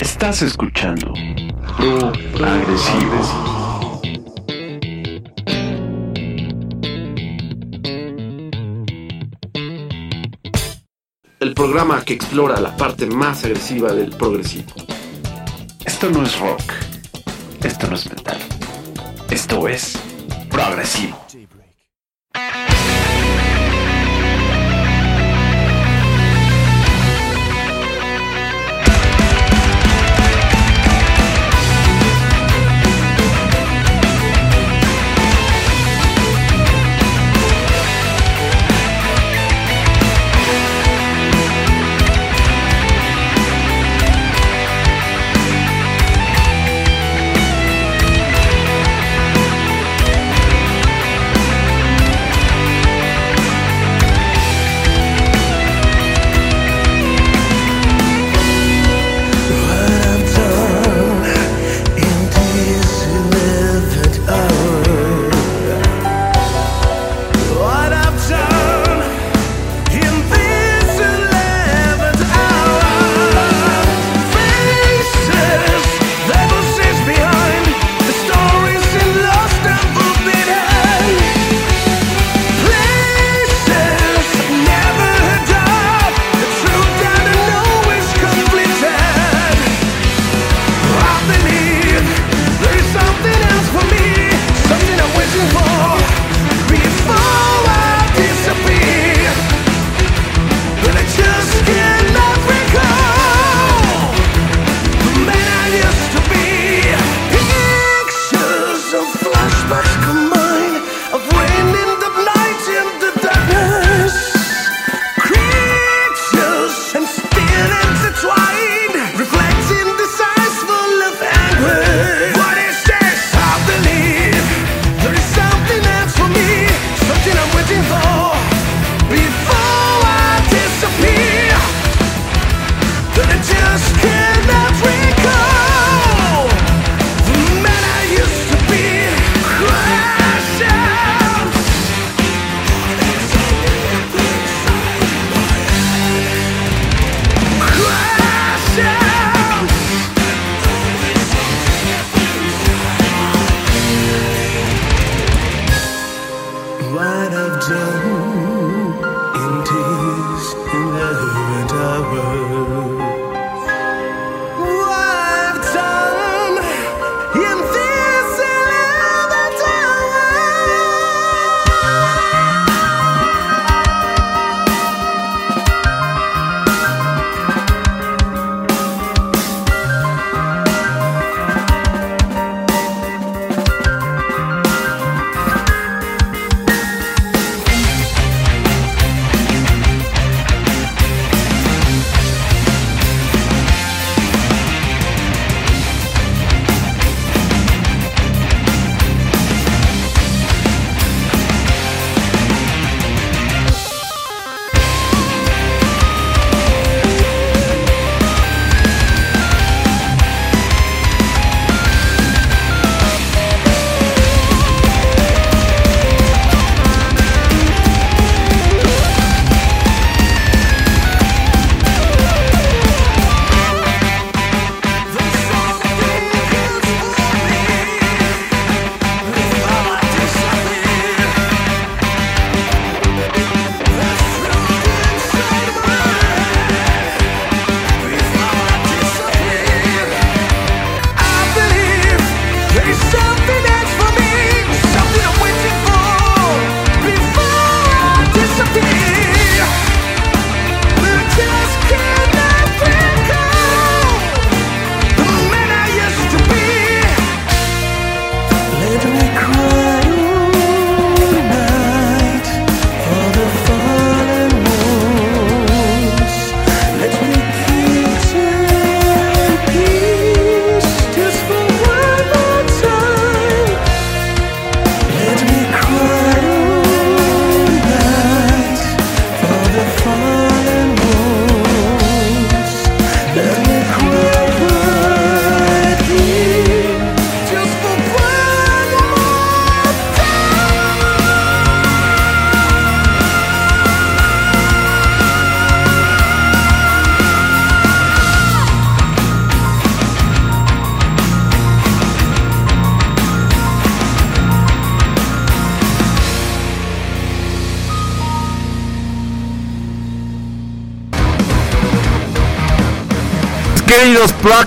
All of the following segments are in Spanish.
Estás escuchando Pro Agresivo. El programa que explora la parte más agresiva del progresivo. Esto no es rock. Esto no es metal. Esto es progresivo.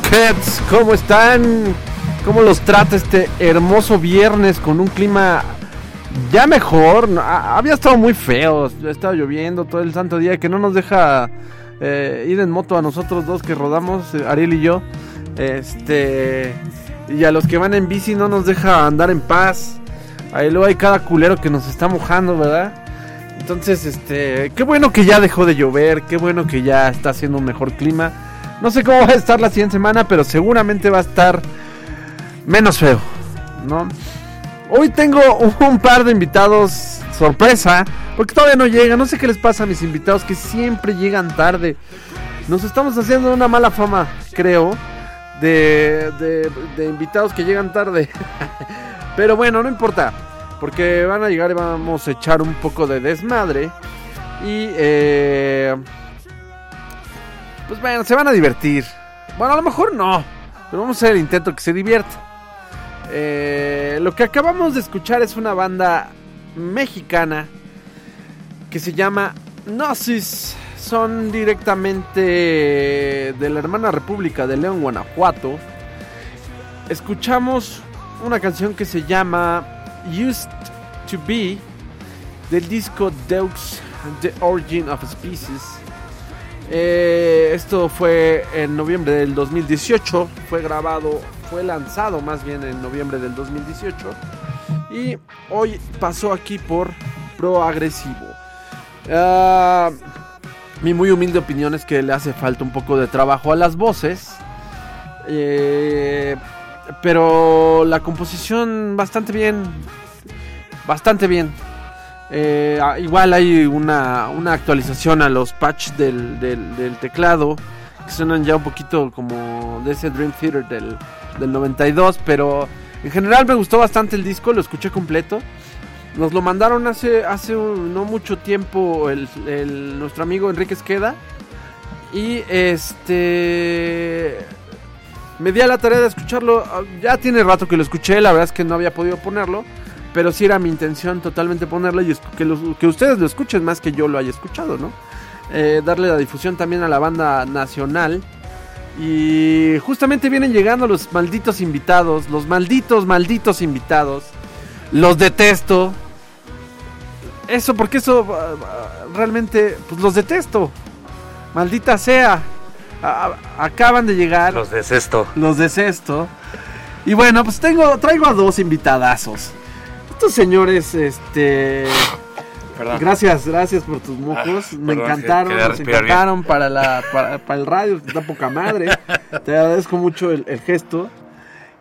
Blockheads, ¿cómo están? ¿Cómo los trata este hermoso viernes con un clima ya mejor? Había estado muy feo, ha estado lloviendo todo el santo día que no nos deja eh, ir en moto a nosotros dos que rodamos, eh, Ariel y yo. Este. Y a los que van en bici no nos deja andar en paz. Ahí luego hay cada culero que nos está mojando, ¿verdad? Entonces, este, qué bueno que ya dejó de llover, qué bueno que ya está haciendo un mejor clima. No sé cómo va a estar la siguiente semana, pero seguramente va a estar menos feo, ¿no? Hoy tengo un par de invitados sorpresa, porque todavía no llegan. No sé qué les pasa a mis invitados que siempre llegan tarde. Nos estamos haciendo una mala fama, creo, de, de, invitados que llegan tarde. Pero bueno, no importa, porque van a llegar y vamos a echar un poco de desmadre. Y eh, pues bueno, se van a divertir. Bueno, a lo mejor no. Pero vamos a hacer el intento que se divierta. Eh, lo que acabamos de escuchar es una banda mexicana que se llama Gnosis. Son directamente de la hermana República de León, Guanajuato. Escuchamos una canción que se llama Used to Be del disco Deux, The Origin of Species. Eh, esto fue en noviembre del 2018, fue grabado, fue lanzado más bien en noviembre del 2018 y hoy pasó aquí por Pro Agresivo. Ah, mi muy humilde opinión es que le hace falta un poco de trabajo a las voces, eh, pero la composición bastante bien, bastante bien. Eh, ah, igual hay una, actualización a los patches del, teclado que suenan ya un poquito como de ese Dream Theater del, 92, pero en general me gustó bastante el disco, lo escuché completo. Nos lo mandaron hace, hace no mucho tiempo el, nuestro amigo Enrique Esqueda. Y este. Me di a la tarea de escucharlo. Ya tiene rato que lo escuché, la verdad es que no había podido ponerlo pero sí era mi intención totalmente ponerlo y que, que ustedes lo escuchen más que yo lo haya escuchado, ¿no? Eh, darle la difusión también a la banda nacional. Y justamente vienen llegando los malditos invitados, los malditos, malditos invitados. Los detesto. Eso, porque eso ah, ah, realmente, pues los detesto. Maldita sea. acaban de llegar. Los desesto. Los desesto. Y bueno, pues tengo, traigo a dos invitadazos estos señores, este... Gracias, gracias por tus mocos. Ah, me encantaron, me encantaron para, la, para, el radio, da poca madre. Te agradezco mucho el, gesto.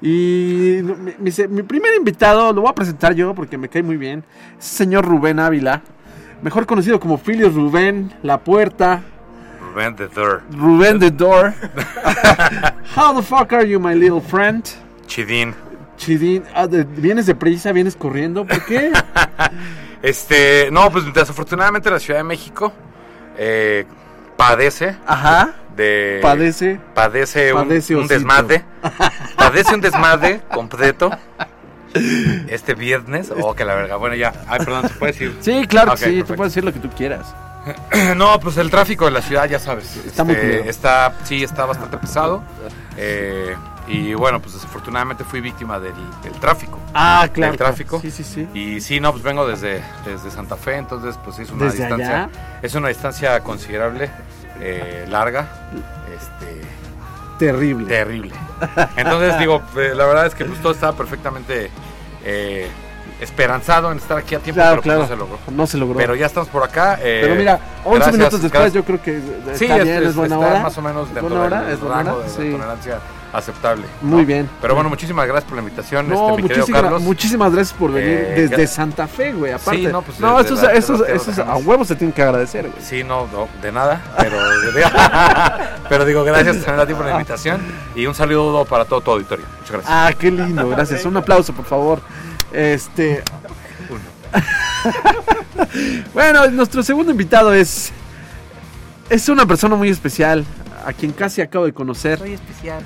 Y mi, primer invitado lo voy a presentar yo porque me cae muy bien. Es el señor Rubén Ávila, mejor conocido como Filio Rubén, La Puerta. Rubén the Door. Rubén the Door. How the fuck are you, my little friend? Chidín. Chidín, ah, ¿vienes deprisa? ¿Vienes corriendo? ¿Por qué? este, no, pues desafortunadamente la Ciudad de México eh, padece. Ajá. De, padece. Padece, un, un desmadre. padece un desmadre completo. Este viernes. Oh, que la verga. Bueno, ya. Ay, perdón, ¿se puede decir? Sí, claro que sí. Tú puedes decir lo que tú quieras. no, pues el tráfico de la ciudad, ya sabes. Está muy este, Está, sí, está bastante pesado. Eh y bueno, pues desafortunadamente fui víctima del, tráfico. Ah, claro. Del tráfico. Sí, sí, sí. Y sí, no, pues vengo desde, desde Santa Fe, entonces pues es una distancia. Es una distancia considerable, eh, larga. Este. Terrible. Terrible. Entonces digo, eh, la verdad es que pues todo estaba perfectamente eh, esperanzado en estar aquí a tiempo, pero pues, no se logró. No se logró. Pero ya estamos por acá. Eh, pero mira, 11 minutos después yo creo que está sí, es, buena hora. más o menos dentro ¿Buena hora? ¿Es buena hora? sí. tolerancia aceptable. Muy bien. Pero bueno, muchísimas gracias por la invitación, no, este, mi muchísimas, Carlos. Muchísimas gracias por venir eh, desde Santa Fe, güey, aparte. Sí, no, pues no, eso, es, a huevos se tienen que agradecer, güey. Sí, no, de nada, pero, pero digo, gracias también a ti por la invitación y un saludo para todo tu auditorio. Muchas gracias. Ah, qué lindo, gracias. Un aplauso, por favor. Este, bueno, nuestro segundo invitado es. Es una persona muy especial. A quien casi acabo de conocer. Muy especial.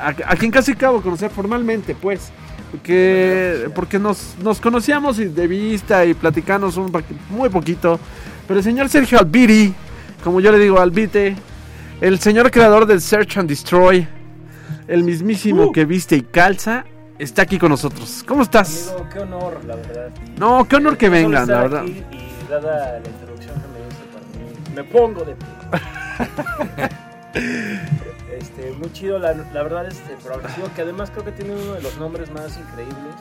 A, quien casi acabo de conocer formalmente, pues. Porque, porque nos, nos conocíamos de vista y platicamos un muy poquito. Pero el señor Sergio Albiri, como yo le digo, Albite, El señor creador del Search and Destroy, el mismísimo Uh. que viste y calza, está aquí con nosotros. ¿Cómo estás? Amigo, qué honor, la verdad. No, qué honor que vengan, la verdad. aquí Y dada la introducción que me diste para mí, me pongo de pie. este, muy chido, la, la verdad, este progresivo, que además creo que tiene uno de los nombres más increíbles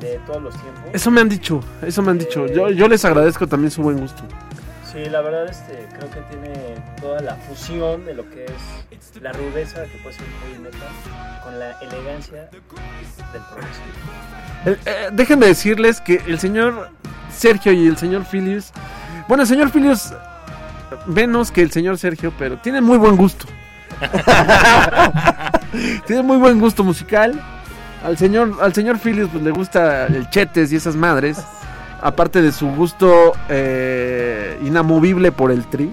de todos los tiempos. Eso me han dicho, eso me han dicho. Yo, yo les agradezco también su buen gusto. Sí, la verdad, este, creo que tiene toda la fusión de lo que es la rudeza que puede ser un metal con la elegancia del progresivo. Eh, eh, déjenme decirles que el señor Sergio y el señor Filius. Bueno, el señor Filius menos que el señor Sergio, pero tiene muy buen gusto. tiene muy buen gusto musical. Al señor, al señor Filius pues, le gusta el chetes y esas madres. Aparte de su gusto eh, inamovible por el tri.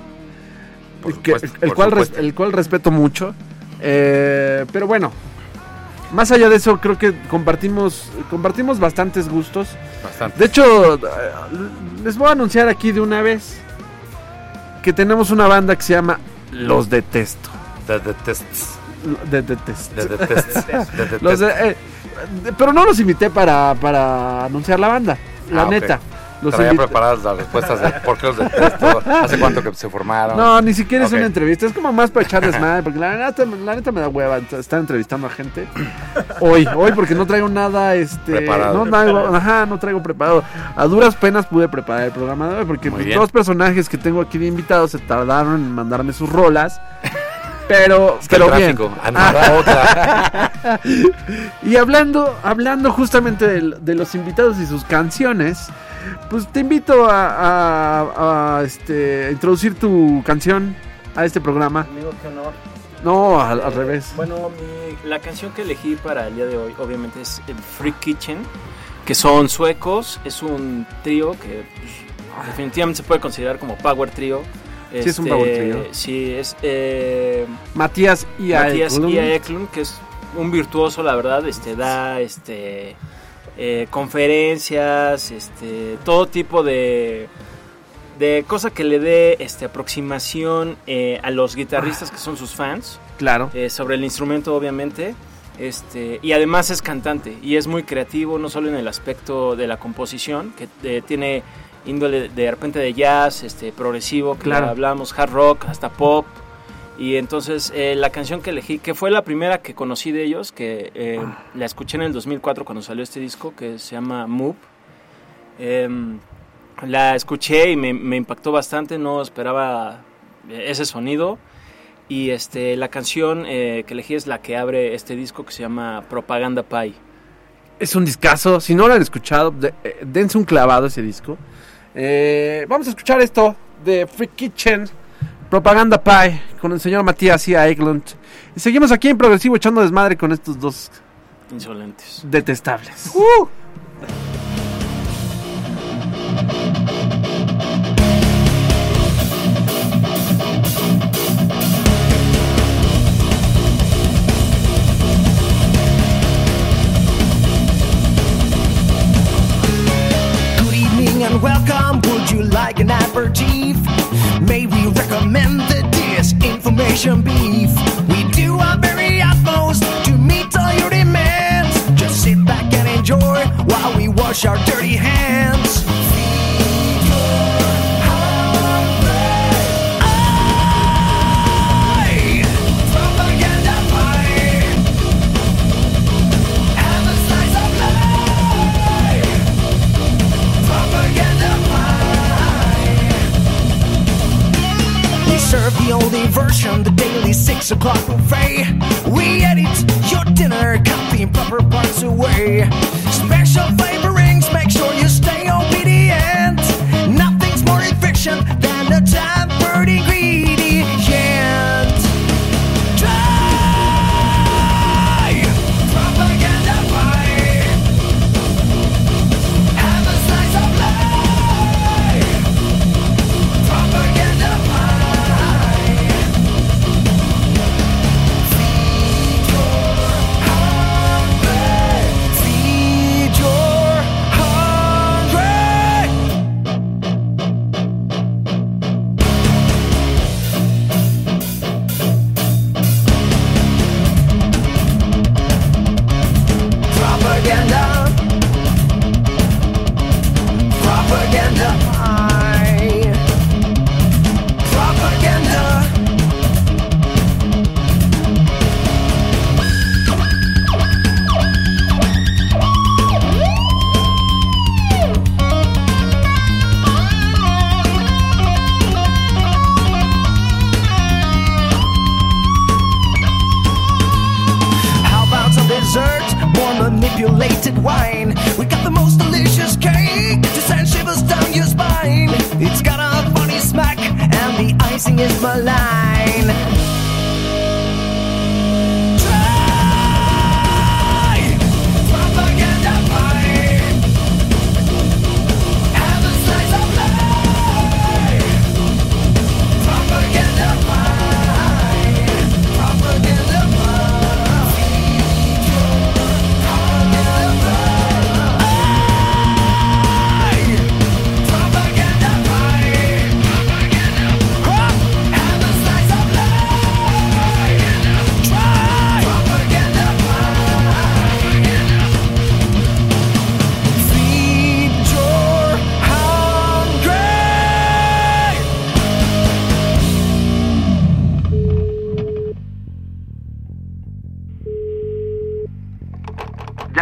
Por que- supuesto, el, cual res- el cual respeto mucho. Eh, pero bueno, más allá de eso, creo que compartimos, compartimos bastantes gustos. Bastante. De hecho, eh, les voy a anunciar aquí de una vez que tenemos una banda que se llama Los Detesto. The Detests. The Detests. The Los de- Detests. eh, pero no los invité para, para anunciar la banda, la Ah, neta. Los Traía preparadas las respuestas de por qué los detesto, hace cuánto que se formaron. No, ni siquiera es una entrevista, es como más para echarles madre, porque la neta, la neta me da hueva estar entrevistando a gente. Hoy, hoy porque no traigo nada, este, Preparado. no traigo, ajá, no traigo preparado. A duras penas pude preparar el programa de hoy, porque bien. dos personajes que tengo aquí de invitados se tardaron en mandarme sus rolas. Pero, Es que pero el bien. otra. Y hablando, hablando justamente de, los invitados y sus canciones, pues te invito a, a- a, este, a introducir tu canción a este programa. Amigo, qué honor. No, al, al Eh, revés. Bueno, mi- la canción que elegí para el día de hoy, obviamente, es el Free Kitchen, que son suecos. Es un trío que pues, definitivamente se puede considerar como power Sí, es un power trio. Sí, es eh, Matías y Matías. Ia Eklund, que es un virtuoso, la verdad. Este da este eh, conferencias, este todo tipo de de cosa que le dé este aproximación eh, a los guitarristas que son sus fans Claro. sobre el instrumento obviamente este y además es cantante y es muy creativo no solo en el aspecto de la composición que tiene índole de repente de jazz este progresivo Claro. hablamos hard rock hasta pop y entonces eh, la canción que elegí que fue la primera que conocí de ellos que eh, la escuché en el 2004 cuando salió este disco que se llama Move Em, la escuché y me, me impactó bastante no esperaba eh, ese sonido y este, la canción eh, que elegí es la que abre este disco que se llama Propaganda Pie. Es un discazo. Si no lo han escuchado, de- eh, dense un clavado a ese disco. Eh, vamos a escuchar esto de Free Kitchen, Propaganda Pie, con el señor Matías y Eklund. Y seguimos aquí en Progresivo echando desmadre con estos dos Insolentes. detestables. Good an? May we recommend the disinformation beef? We do our very utmost to meet all your demands. Just sit back and enjoy while we wash our dirty hands. Version, the daily six o'clock buffet. We edit your dinner, copy proper parts away. Special flavorings,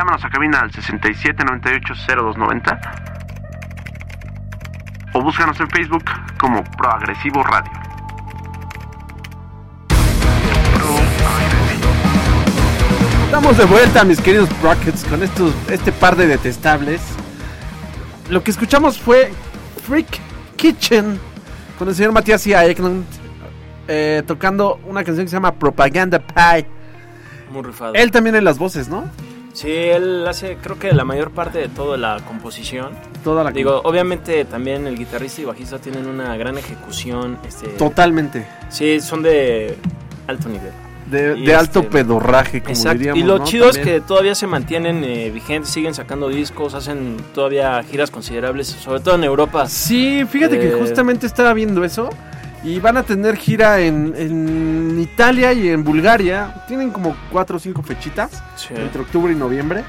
Llámanos a cabina al 67980290 o búscanos en Facebook como Proagresivo Radio. Estamos de vuelta, mis queridos Rockets, con estos, este par de detestables. Lo que escuchamos fue Freak Kitchen con el señor Matías y Eklund eh, tocando una canción que se llama Propaganda Pie. Muy rifado. Él también en las voces, ¿no? Sí, él hace, creo que la mayor parte de toda la composición. Toda la Digo, obviamente también el guitarrista y bajista tienen una gran ejecución. Este, totalmente. Sí, son de alto nivel. De, alto este, pedorraje, como Exacto. diríamos. y lo ¿no? chido es que todavía se mantienen eh, vigentes, siguen sacando discos, hacen todavía giras considerables, sobre todo en Europa. Sí, fíjate que Eh, justamente estaba viendo eso. Y van a tener gira en, en Italia y en Bulgaria. Tienen como cuatro o cinco fechitas. Sí. entre octubre y noviembre.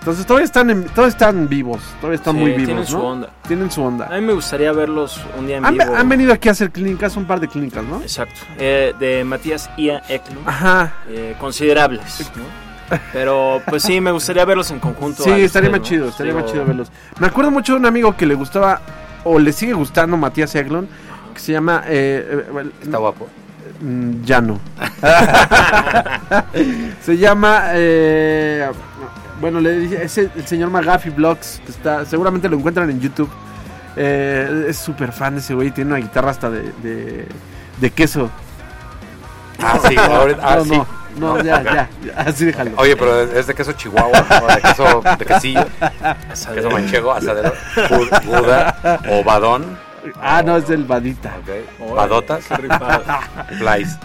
Entonces todavía están, en- todavía están vivos, todavía están Sí, muy vivos, tienen ¿no? su onda. Tienen su A onda. mí me gustaría verlos un día en Han, vivo. han venido aquí a hacer clínicas, un par de clínicas, ¿no? Exacto. Eh, de Matías Ia Eklund. Ajá. eh, considerables, ¿no? Pero pues sí, me gustaría verlos en conjunto. Sí, a estaría más chido, estaría más chido verlos. Me acuerdo mucho de un amigo que le gustaba, o le sigue gustando Matías Eglon, que se llama... Eh, eh, Está guapo. Mm, Ya no. Se llama. eh, bueno, le dice. Es el, el señor Magafi Vlogs. Que está, seguramente lo encuentran en YouTube. Eh, es súper fan de ese güey. Tiene una guitarra hasta de, de, de queso. Ah, sí, ahorita- ah, no, sí. no, no, ya, ya, ya, Así déjalo. Oye, pero es de queso chihuahua, de queso de quesillo, asadero. queso manchego, asadero, bud- Buda, o badón, Ah, no, es del Badita. ok, Órale, badotas, flies.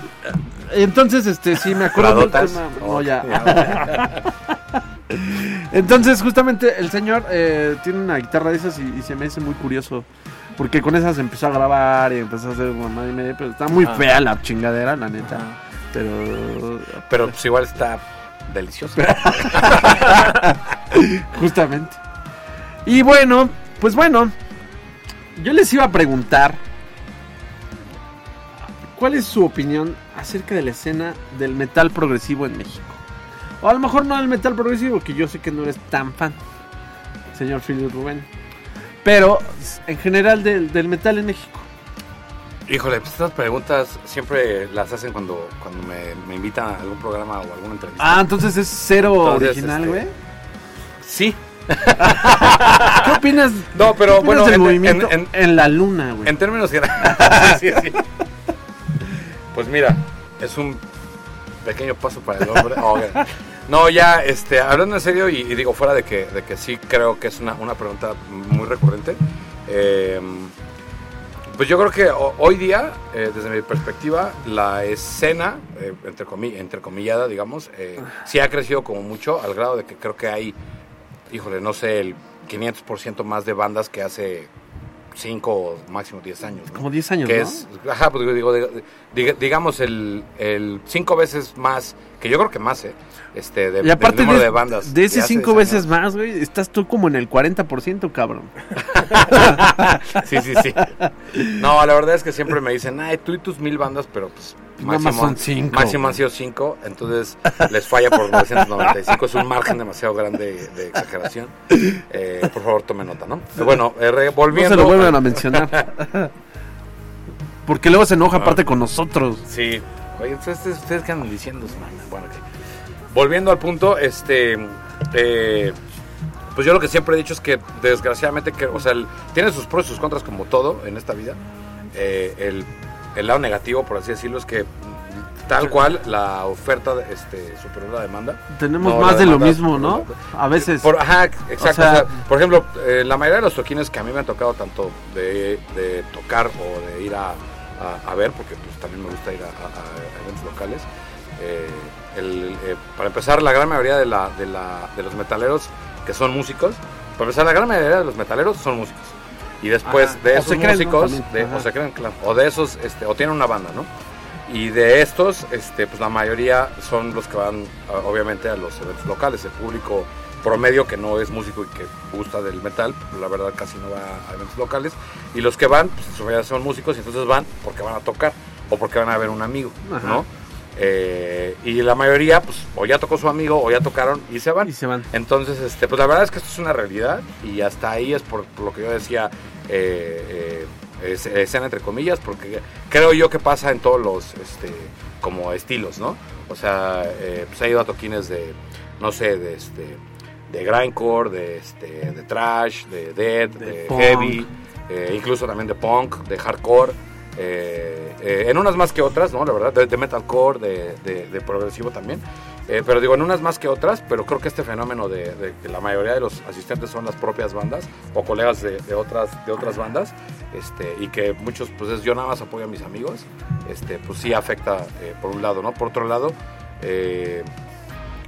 Entonces, este, sí, me acuerdo. del tema- No, ya. Entonces, justamente el señor eh, tiene una guitarra de esas y, y se me hace muy curioso. Porque con esas empezó a grabar y empezó a hacer mamá y media. Pero está muy Ah. fea la chingadera, la neta. Ajá. Pero. Pero pues igual está delicioso. Justamente. Y bueno, pues bueno. Yo les iba a preguntar. ¿Cuál es su opinión acerca de la escena del metal progresivo en México? O a lo mejor no del metal progresivo, que yo sé que no eres tan fan, señor Philip Rubén. Pero en general del, del metal en México. Híjole, pues estas preguntas siempre las hacen cuando, cuando me, me invitan a algún programa o alguna entrevista. Ah, entonces es cero Entonces, original, este, güey. Sí. ¿Qué opinas? No, pero opinas bueno, del en- movimiento en- en, la luna, güey. En términos generales. sí, sí. Pues mira, es un pequeño paso para el hombre. Oh. No, ya, este, hablando en serio y, y digo fuera de que, de que sí creo que es una, una pregunta muy recurrente. eh, pues yo creo que ho- hoy día, eh, desde mi perspectiva, la escena, eh, entre, comi- entrecomillada, digamos, eh, sí ha crecido como mucho, al grado de que creo que hay, híjole, no sé, el 500% más de bandas que hace 5 o máximo 10 años. ¿no? Como 10 años, que ¿no? es, ajá, pues digo, digo, diga- digamos el, el cinco veces más, que yo creo que más, ¿eh? Este, de, Y aparte del número de, de, bandas. de ese cinco 10 veces años. más, güey, estás tú como en el 40%, cabrón. Sí, sí, sí. No, la verdad es que siempre me dicen, ay, tú y tus mil bandas, pero pues Nada más son cinco, Máximo han sido cinco, entonces les falla por 995. Es un margen demasiado grande de exageración. Eh, por favor, tome nota, ¿no? Bueno, eh, re- No volviendo. se lo vuelvan a mencionar. Porque luego se enoja aparte con nosotros. Sí. Oye, ustedes, ustedes qué andan diciendo? Bueno, ok. Volviendo al punto, este. eh, pues yo lo que siempre he dicho es que desgraciadamente, que, o sea, el- tiene sus pros y sus contras como todo en esta vida. Eh, el, el lado negativo, por así decirlo, es que tal cual la oferta este, superó la demanda. Tenemos No, más de lo mismo, ¿no? A veces. Por, ajá, exacto. O sea- o sea, por ejemplo, eh, la mayoría de los toquines que a mí me han tocado tanto de, de tocar o de ir a, a- a ver, porque pues también me gusta ir a, a- a eventos locales. eh, el- eh, para empezar, la gran mayoría de, la, de, la- de los metaleros que son músicos, para empezar, la gran mayoría de los metaleros son músicos. Y después Ajá. de O esos se creen, ¿no? músicos, de- o se creen, claro, o de esos, este, o tienen una banda, ¿no? Y de estos, este, pues la mayoría son los que van, obviamente, a los eventos locales. El público promedio que no es músico y que gusta del metal, pues, la verdad casi no va a eventos locales. Y los que van, pues en su mayoría son músicos y entonces van porque van a tocar o porque van a ver un amigo, Ajá. ¿no? Eh, y la mayoría, pues, o ya tocó su amigo o ya tocaron y se van. Y se van. Entonces, este, pues la verdad es que esto es una realidad y hasta ahí es por, por lo que yo decía, eh, eh, es- escena entre comillas, porque creo yo que pasa en todos los, este, como estilos, ¿no? O sea, pues he ido a toquines de, no sé, de este, de grindcore, de este, de trash, de dead, de, heavy, incluso también de punk, de hardcore. Eh, eh, en unas más que otras, ¿no? La verdad, de, de metalcore, de, de- progresivo también. Eh, pero digo, en unas más que otras, pero creo que este fenómeno de, que la mayoría de los asistentes son las propias bandas o colegas de, otras, de otras bandas, este, y que muchos, pues es yo nada más apoyo a mis amigos, este, pues sí afecta por un lado, ¿no? Por otro lado,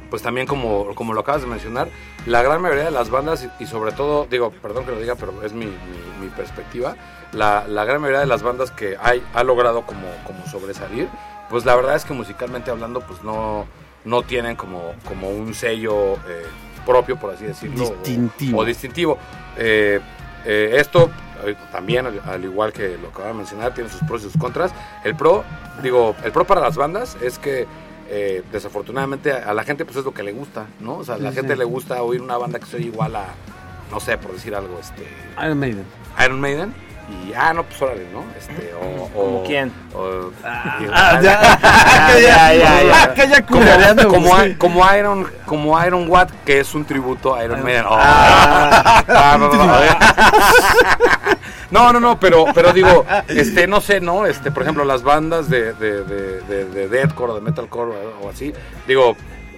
pues también como, como lo acabas de mencionar, la gran mayoría de las bandas y, sobre todo, digo, perdón que lo diga, pero es mi, mi- mi perspectiva, la, la gran mayoría de las bandas que hay, ha logrado como, como sobresalir, pues la verdad es que musicalmente hablando, pues no, no tienen como, como un sello eh, propio, por así decirlo. o- Distintivo. O, distintivo. Eh, eh, esto también, al, al igual que lo que acabo de mencionar, tiene sus pros y sus contras. El pro, digo, el pro para las bandas es que eh, desafortunadamente a la gente pues es lo que le gusta, ¿no? O sea, a la Sí, gente sí. le gusta oír una banda que soy igual a, no sé, por decir algo, este, Iron Maiden. Iron Maiden. Y, ah, no, pues órale, ¿no? Este, o, o- ¿Como quién? o- Ah, ya. ya, ya, ya. Que ya como, como, Iron como Iron Watt que es un tributo a Iron Maiden. Oh. Ah. Ah, no, no, no. No, no, no, pero, pero digo, este, no sé, ¿no? Este, por ejemplo, las bandas de, de, de, de, de deathcore o de metalcore o, o así, digo,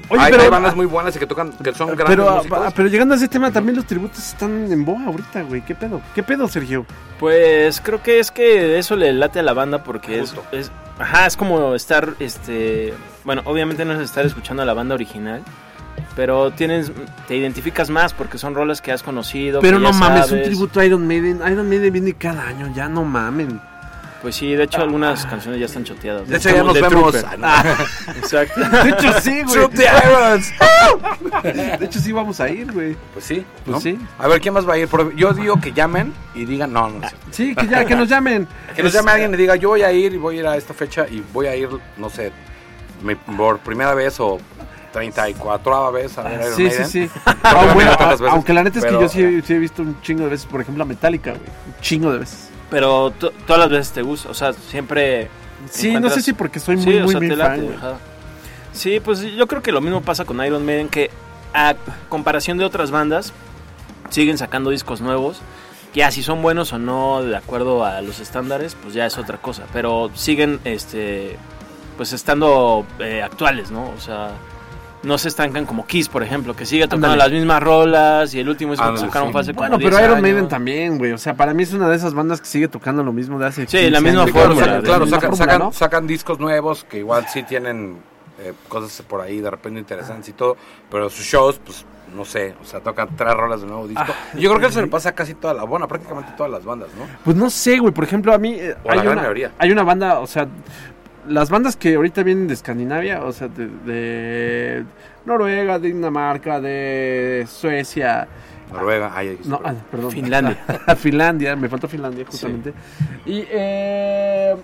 Oye, hay, pero- hay bandas muy buenas y que tocan, que son grandes Pero, músicos. ah, pero llegando a ese tema, también los tributos están en boga ahorita, güey. ¿Qué pedo? ¿Qué pedo, Sergio? Pues creo que es que eso le late a la banda porque es, es- ajá, es como estar, este, bueno, obviamente no es estar escuchando a la banda original, pero tienes, te identificas más porque son rolas que has conocido. Pero que no ya mames, un sabes. tributo a Iron Maiden. Iron Maiden viene cada año, ya no mamen. Pues sí, de hecho algunas canciones ya están choteadas. De hecho, ya nos vemos. Ah. Exacto. De hecho, sí, güey. Shoot the Irons. De hecho, sí vamos a ir, güey. Pues sí, Pues ¿no? sí. A ver, ¿quién más va a ir? Yo digo que llamen y digan, no, no, sé. Sí, que ya, que nos llamen. Que nos llame alguien y diga, yo voy a ir y voy a ir a esta fecha y voy a ir, no sé, mi- por primera vez o 34 vez a ver Iron Sí, sí, Maiden. sí. Ah, bueno, veces, aunque la neta es que pero- yo sí, sí he visto un chingo de veces, por ejemplo, a Metallica, güey. Un chingo de veces. Pero to- todas las veces te gusta, o sea, siempre... Sí, no sé si porque soy muy, Sí, o muy, sea, muy te fan, güey. Sí, pues yo creo que lo mismo pasa con Iron Maiden, que a comparación de otras bandas, siguen sacando discos nuevos. Que ya si son buenos o no, de acuerdo a los estándares, pues ya es otra cosa. Pero siguen, este, pues estando eh, actuales, ¿no? O sea, no se estancan como Kiss, por ejemplo, que sigue tocando las mismas rolas y el último disco que sacaron sí. fue hace como Bueno, 10 pero Iron años. Maiden también, güey. O sea, para mí es una de esas bandas que sigue tocando lo mismo de hace Sí, 15 la misma años. Claro, fórmula, sacan, de claro, la misma sacan, fórmula, sacan, ¿no? sacan discos nuevos que igual sí tienen eh, cosas por ahí de repente interesantes y todo, pero sus shows, pues no sé, o sea, tocan tres rolas de nuevo disco. Ah, y yo creo que eso le pasa a casi toda la, bueno, prácticamente todas las bandas, ¿no? Pues no sé, güey. Por ejemplo, a mí eh, O la hay, gran una, mayoría. hay una banda, o sea, las bandas que ahorita vienen de Escandinavia, o sea, de, de Noruega, de Dinamarca, de Suecia, Noruega, ay, no, ah, perdón, Finlandia. Finlandia, me faltó Finlandia justamente. Y eh,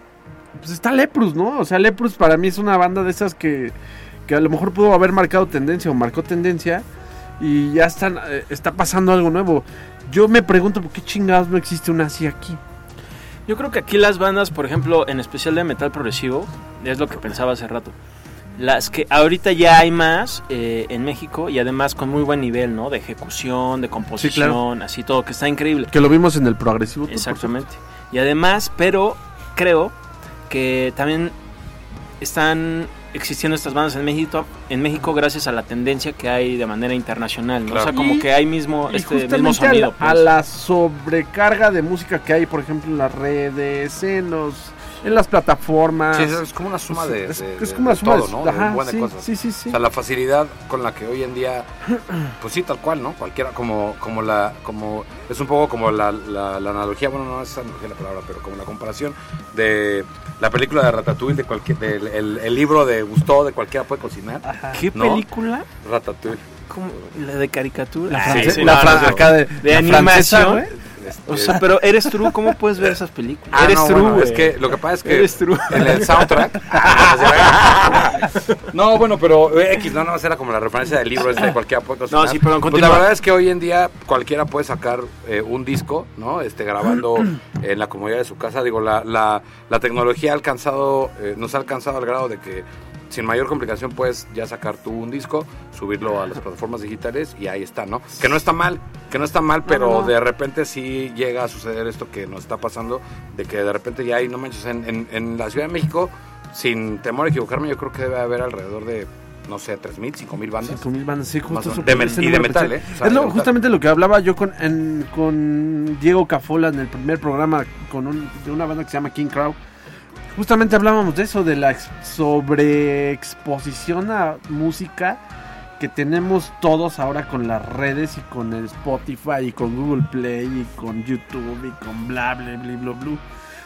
pues está Leprus, ¿no? O sea, Leprus para mí es una banda de esas que, que a lo mejor pudo haber marcado tendencia o marcó tendencia y ya están, eh, está pasando algo nuevo. Yo me pregunto por qué chingados no existe una así aquí. Yo creo que aquí las bandas, por ejemplo, en especial de metal progresivo, es lo que pensaba hace rato. las que ahorita ya hay más eh, en México y además con muy buen nivel, ¿no? De ejecución, de composición, así todo, que está increíble. Que lo vimos en el progresivo. Exactamente. Y además, pero creo que también están existiendo estas bandas en México, en México gracias a la tendencia que hay de manera internacional, ¿no? O sea, como Y- que hay mismo este mismo sonido. a, la, pues. a la sobrecarga de música que hay, por ejemplo, en las redes, en los en las plataformas. Sí, es, como una suma de, Es- de- es como una de suma de- todo, ¿no? Ajá, un buen de sí, cosas. sí, sí, sí. O sea, la facilidad con la que hoy en día, pues sí, tal cual, ¿no? Cualquiera, como, como la, como, es un poco como la, la, la analogía, bueno, no es analogía la palabra, pero como la comparación de la película de Ratatouille, de cualquier, del el, el libro de Gusteau, de cualquiera puede cocinar. ¿Qué ¿no? película? Ratatouille. ¿Cómo? La de caricatura. La, Ah, france- sí, la no, fran- no, acá de, de la francesa, animación. Este, O sea, pero eres true, ¿cómo puedes ver esas películas? Ah, eres no, true, bueno, es que lo que pasa es que Eres true. en el soundtrack. no, bueno, pero eh, X, no, no, era como la referencia del libro este de cualquiera puede. No, sí, perdón, Pues la verdad es que hoy en día cualquiera puede sacar eh, un disco, ¿no? Este, grabando en la comodidad de su casa. Digo, la, la, la tecnología ha alcanzado, eh, nos ha alcanzado al grado de que sin mayor complicación puedes ya sacar tú un disco, subirlo a las plataformas digitales y ahí está, ¿no? Que no está mal, que no está mal, pero no, no. de repente sí llega a suceder esto que nos está pasando, de que de repente ya hay, no manches, en, en, en la Ciudad de México, sin temor a equivocarme, yo creo que debe haber alrededor de, no sé, 3.000, 5.000 bandas. Cinco mil bandas, sí, justo Más o eso- menos. De ese y de metal, pensé. ¿eh? O sea, es lo- justamente lo que hablaba yo con, en- con Diego Cafola en el primer programa con un- de una banda que se llama King Crow. Justamente hablábamos de eso, de la ex- sobreexposición a música que tenemos todos ahora con las redes y con el Spotify y con Google Play y con YouTube y con bla bla bla bla bla.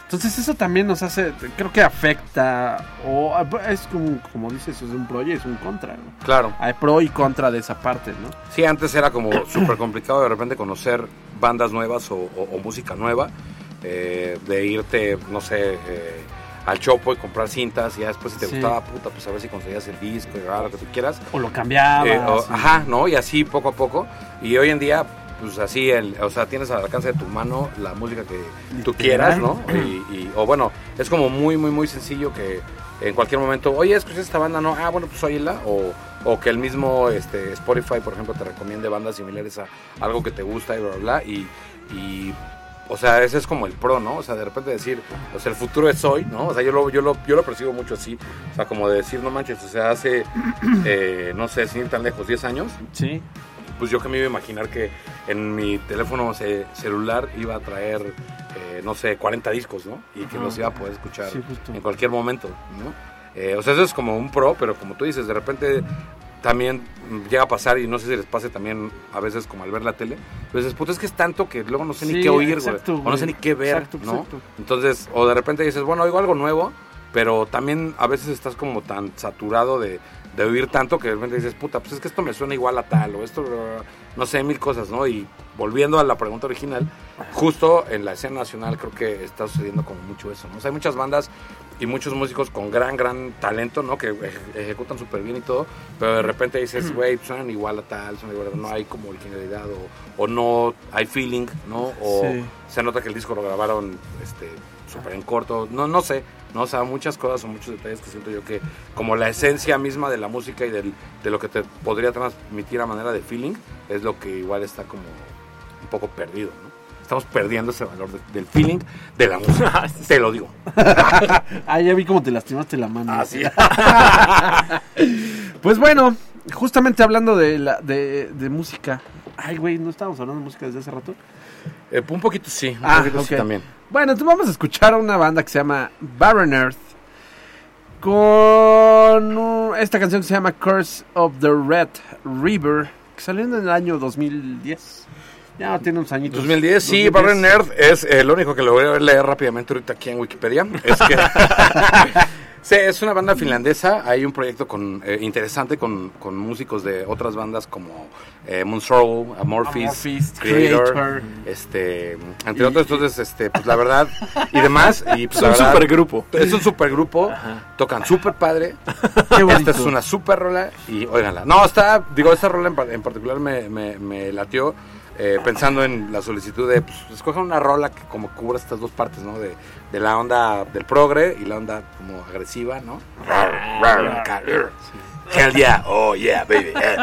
Entonces eso también nos hace, creo que afecta, o es como, como dices, es un pro y es un contra. ¿no? Claro. Hay pro y contra de esa parte, ¿no? Sí, antes era como súper complicado de repente conocer bandas nuevas o, o- o música nueva, eh, de irte, no sé, eh, al chopo y comprar cintas y ya después si te Sí. gustaba, puta, pues a ver si conseguías el disco y ah, lo que tú quieras. O lo cambiaba. Eh, o- ajá, ¿no? Y así poco a poco. Y hoy en día, pues así, el, o sea, tienes al alcance de tu mano la música que tú quieras, ¿no? Y, y- o bueno, es como muy, muy, muy sencillo que en cualquier momento, oye, escuché esta banda, ¿no? Ah, bueno, pues óyela. O, o que el mismo este, Spotify, por ejemplo, te recomiende bandas similares a algo que te gusta y bla, bla, bla. Y, y, o sea, ese es como el pro, ¿no? O sea, de repente decir, o sea, el futuro es hoy, ¿no? O sea, yo lo, yo lo, yo lo percibo mucho así. O sea, como de decir, no manches, o sea, hace, eh, no sé, sin ir tan lejos, 10 años, Sí. pues yo que me iba a imaginar que en mi teléfono ce- celular iba a traer, eh, no sé, 40 discos, ¿no? Y que Ajá. los iba a poder escuchar Sí, en cualquier momento, ¿no? Eh, o sea, eso es como un pro, pero como tú dices, de repente también llega a pasar, y no sé si les pase también a veces como al ver la tele, pues dices, puta, es que es tanto que luego no sé ni qué oír, exacto, güey, o no sé ni qué ver, Exacto, ¿no? exacto. Entonces, o de repente dices, bueno, oigo algo nuevo, pero también a veces estás como tan saturado de, de oír tanto que de repente dices, puta, pues es que esto me suena igual a tal, o esto, no sé, mil cosas, ¿no? Y volviendo a la pregunta original, justo en la escena nacional creo que está sucediendo como mucho eso, ¿no? O sea, hay muchas bandas y muchos músicos con gran, gran talento, ¿no? Que eje- ejecutan súper bien y todo, pero de repente dices, güey, suenan igual a tal, suenan igual a no hay como originalidad, o, o no hay feeling, ¿no? O Sí. se nota que el disco lo grabaron este súper en corto, no, no sé, ¿no? O sea, muchas cosas o muchos detalles que siento yo que como la esencia misma de la música y del, de lo que te podría transmitir a manera de feeling es lo que igual está como un poco perdido, ¿no? Estamos perdiendo ese valor de- del feeling de la música, te lo digo. Ah, ya vi cómo te lastimaste la mano. Así. Pues bueno, justamente hablando de, la, de, de música. Ay, güey, ¿no estábamos hablando de música desde hace rato? Eh, un poquito sí, un Ah, poquito sí ok. también. Bueno, entonces vamos a escuchar a una banda que se llama Barren Earth. Con esta canción que se llama Curse of the Red River. Que salió en el año 2010. Ya tiene unos añitos. 2010, sí, 2010. Barren Nerd es eh, lo único que logré leer rápidamente ahorita aquí en Wikipedia. Es que sí, es una banda finlandesa. Hay un proyecto con, eh, interesante con, con músicos de otras bandas como eh, Moonsorrow, Amorphis, Amorphis, Creator, Creator. este, entre otros. Entonces, este, pues la verdad, y demás. Y, pues, Es un verdad, supergrupo. Es un supergrupo, tocan súper padre. Qué. Esta es una super rola y óiganla. No, está, digo, esta rola en, par- en particular me, me, me latió. Eh, pensando en la solicitud de, pues, escojan una rola que como cubra estas dos partes, ¿no? De, de la onda del progre y la onda como agresiva, ¿no? Hell yeah, oh yeah, baby. eh.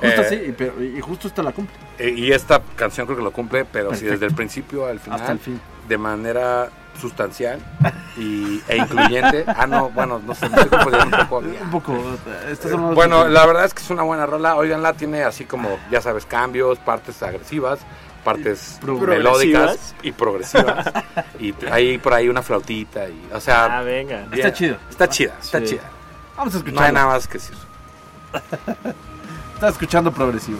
Justo Eh, así, y, pero- y justo esta la cumple. eh, Y esta canción creo que lo cumple, pero sí desde el principio al final, Hasta el fin. de manera sustancial y, e incluyente. Ah, no, bueno, no sé, me estoy confundiendo un poco. Un poco. eh, Bueno, la verdad es que es una buena rola. Oiganla, tiene así como, ya sabes, cambios, partes agresivas, partes melódicas y progresivas. y hay por ahí una flautita. Y, o sea, Ah, venga. Está chido. Está chida, está Sí. chida. Vamos a No hay nada más que decir. Estás escuchando progresivo.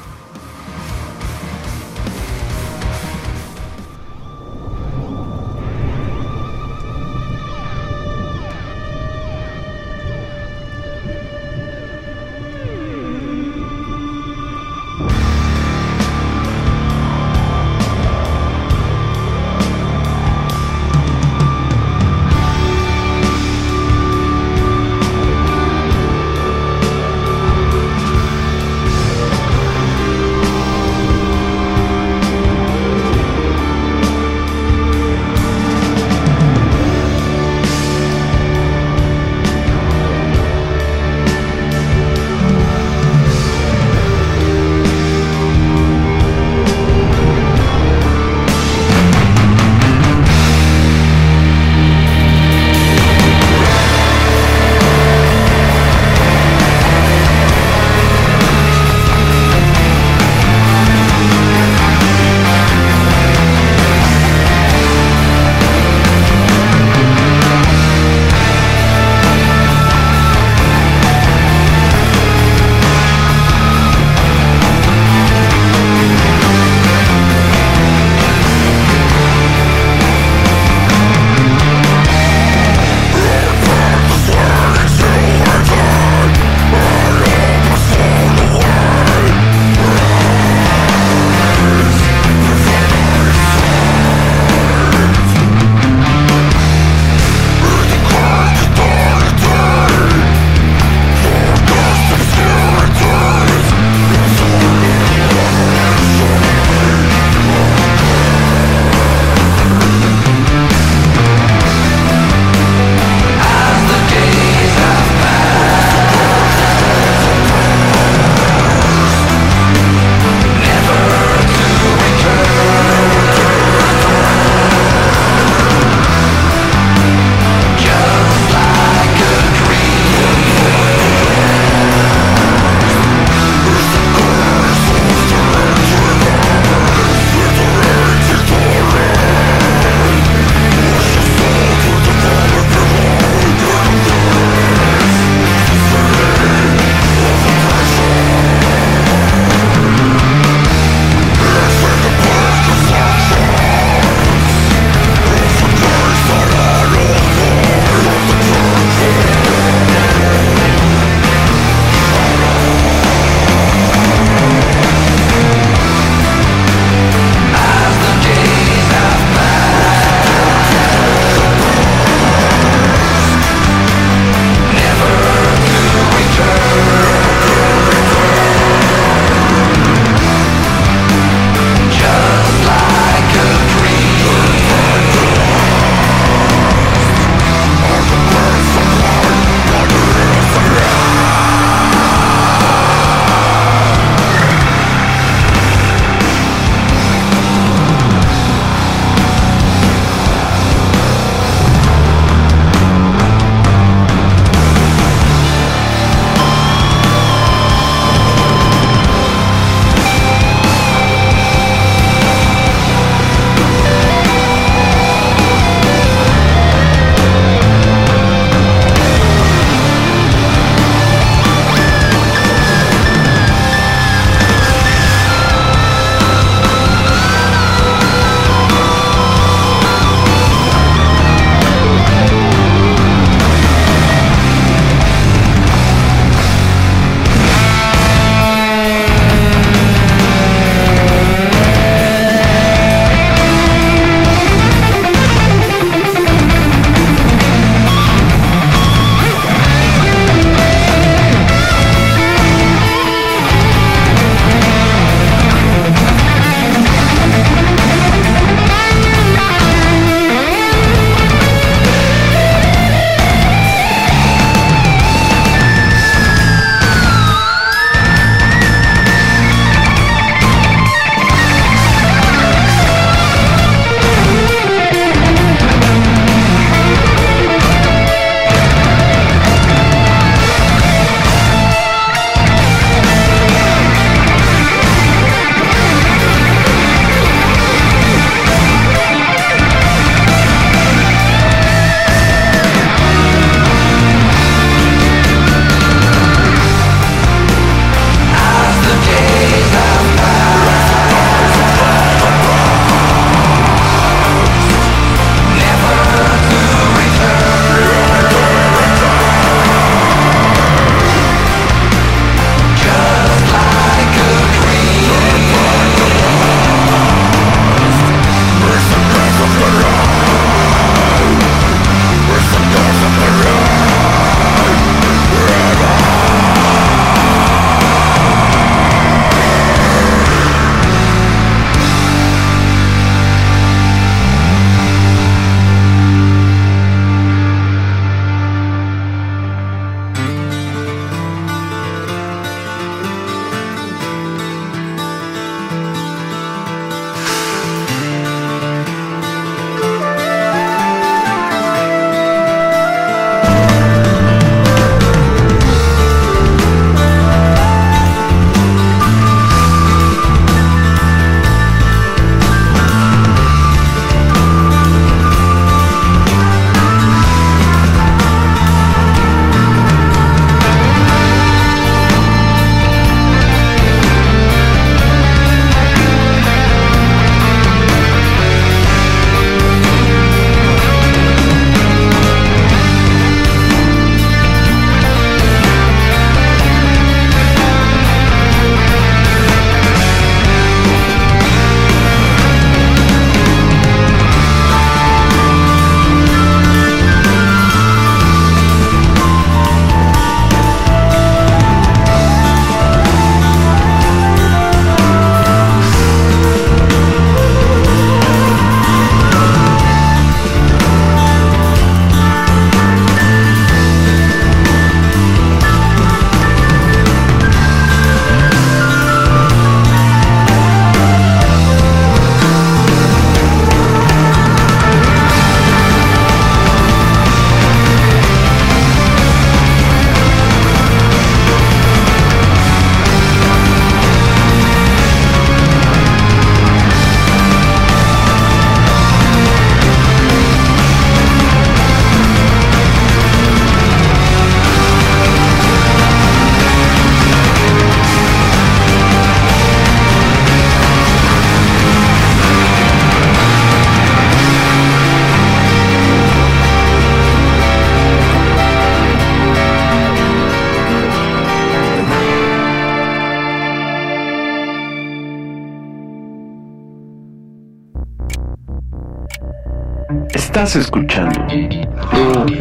Estás escuchando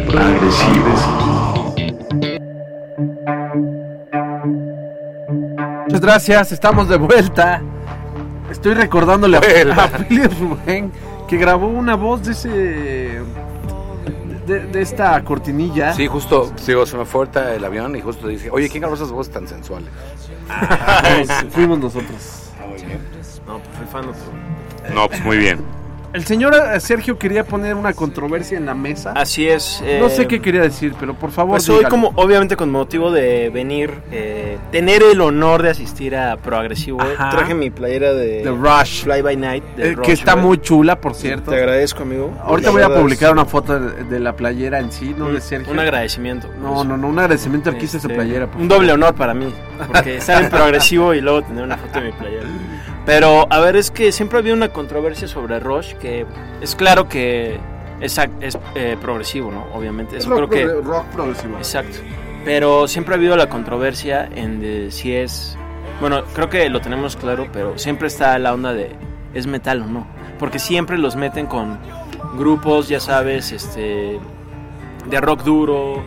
Pro Agresivo. Muchas gracias, estamos de vuelta. Estoy recordándole a, a Philip Rubén que grabó una voz de ese. de, de esta cortinilla. Sí, justo, digo, se me fue ahorita el avión y justo dije, oye, ¿quién grabó esas voces tan sensuales? Fuimos- fuimos nosotros. No, pues soy fan de todo. No, pues muy bien. El señor eh, Sergio quería poner una controversia en la mesa. Así es. no eh, sé qué quería decir, pero por favor. Pues hoy como obviamente con motivo de venir, eh, tener el honor de asistir a Proagresivo, Ajá. traje mi playera de The Rush. Fly by Night. de Eh, Rush, que está muy chula, por cierto. Te agradezco, amigo. Ahorita voy a publicar una foto de, de la playera en sí, no de Sergio. Un agradecimiento. No, no, no, un agradecimiento al que hizo esa Este, playera. Un doble honor para mí. Porque estar en progresivo y luego tener una foto de mi playera. Pero, a ver, es que siempre había una controversia sobre Rush que es claro que es, eh, progresivo, ¿no? Obviamente. Eso creo que. rock progresivo. Exacto. Pero siempre ha habido la controversia en de si es. Bueno, creo que lo tenemos claro, pero siempre está la onda de es metal o no. Porque siempre los meten con grupos, ya sabes, este de rock duro,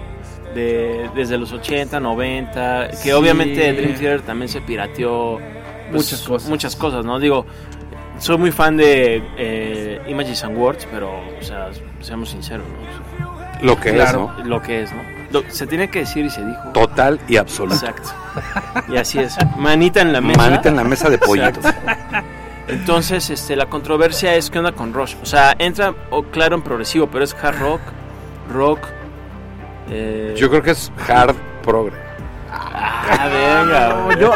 de, desde los 80, 90, que Sí. obviamente Dream Theater también se pirateó pues, Muchas cosas. Muchas cosas, ¿no? Digo, soy muy fan de eh, Images and Words, pero, o sea, seamos sinceros, ¿no? Lo que Claro. es, ¿no? Lo que es, ¿no? Lo- se tiene que decir y se dijo. Total y absoluto. Exacto. Y así es. Manita en la mesa. Manita en la mesa de pollitos. Entonces, este, la controversia es qué onda con Rush. O sea, entra oh, claro en progresivo, pero es hard rock, rock. eh, Yo creo que es hard progre. Ah, venga. No, güey. yo,